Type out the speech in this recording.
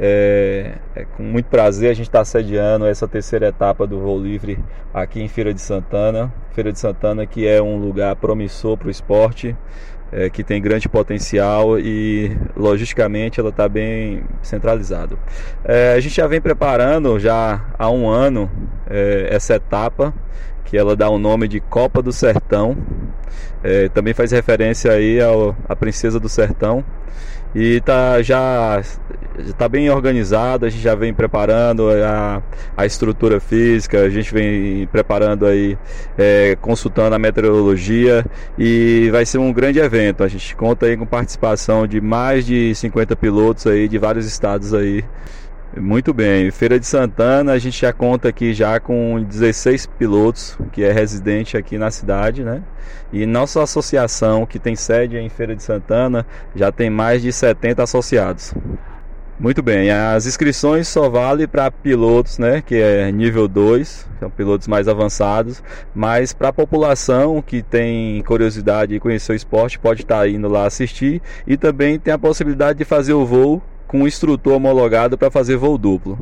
É, é, com muito prazer a gente está sediando essa terceira etapa do voo livre aqui em Feira de Santana. Feira de Santana que é um lugar promissor para o esporte, é, que tem grande potencial e logisticamente ela está bem centralizada. É, a gente já vem preparando já há um ano é, essa etapa que ela dá o nome de Copa do Sertão. É, também faz referência aí ao, à Princesa do Sertão e tá já está bem organizado, a gente já vem preparando a, a estrutura física, a gente vem preparando aí, é, consultando a meteorologia e vai ser um grande evento. A gente conta aí com participação de mais de 50 pilotos aí de vários estados aí. Muito bem, Feira de Santana, a gente já conta aqui já com 16 pilotos que é residente aqui na cidade, né? E nossa associação que tem sede em Feira de Santana já tem mais de 70 associados. Muito bem, as inscrições só vale para pilotos, né, que é nível 2, são pilotos mais avançados, mas para a população que tem curiosidade de conhecer o esporte, pode estar tá indo lá assistir e também tem a possibilidade de fazer o voo com um instrutor homologado para fazer voo duplo.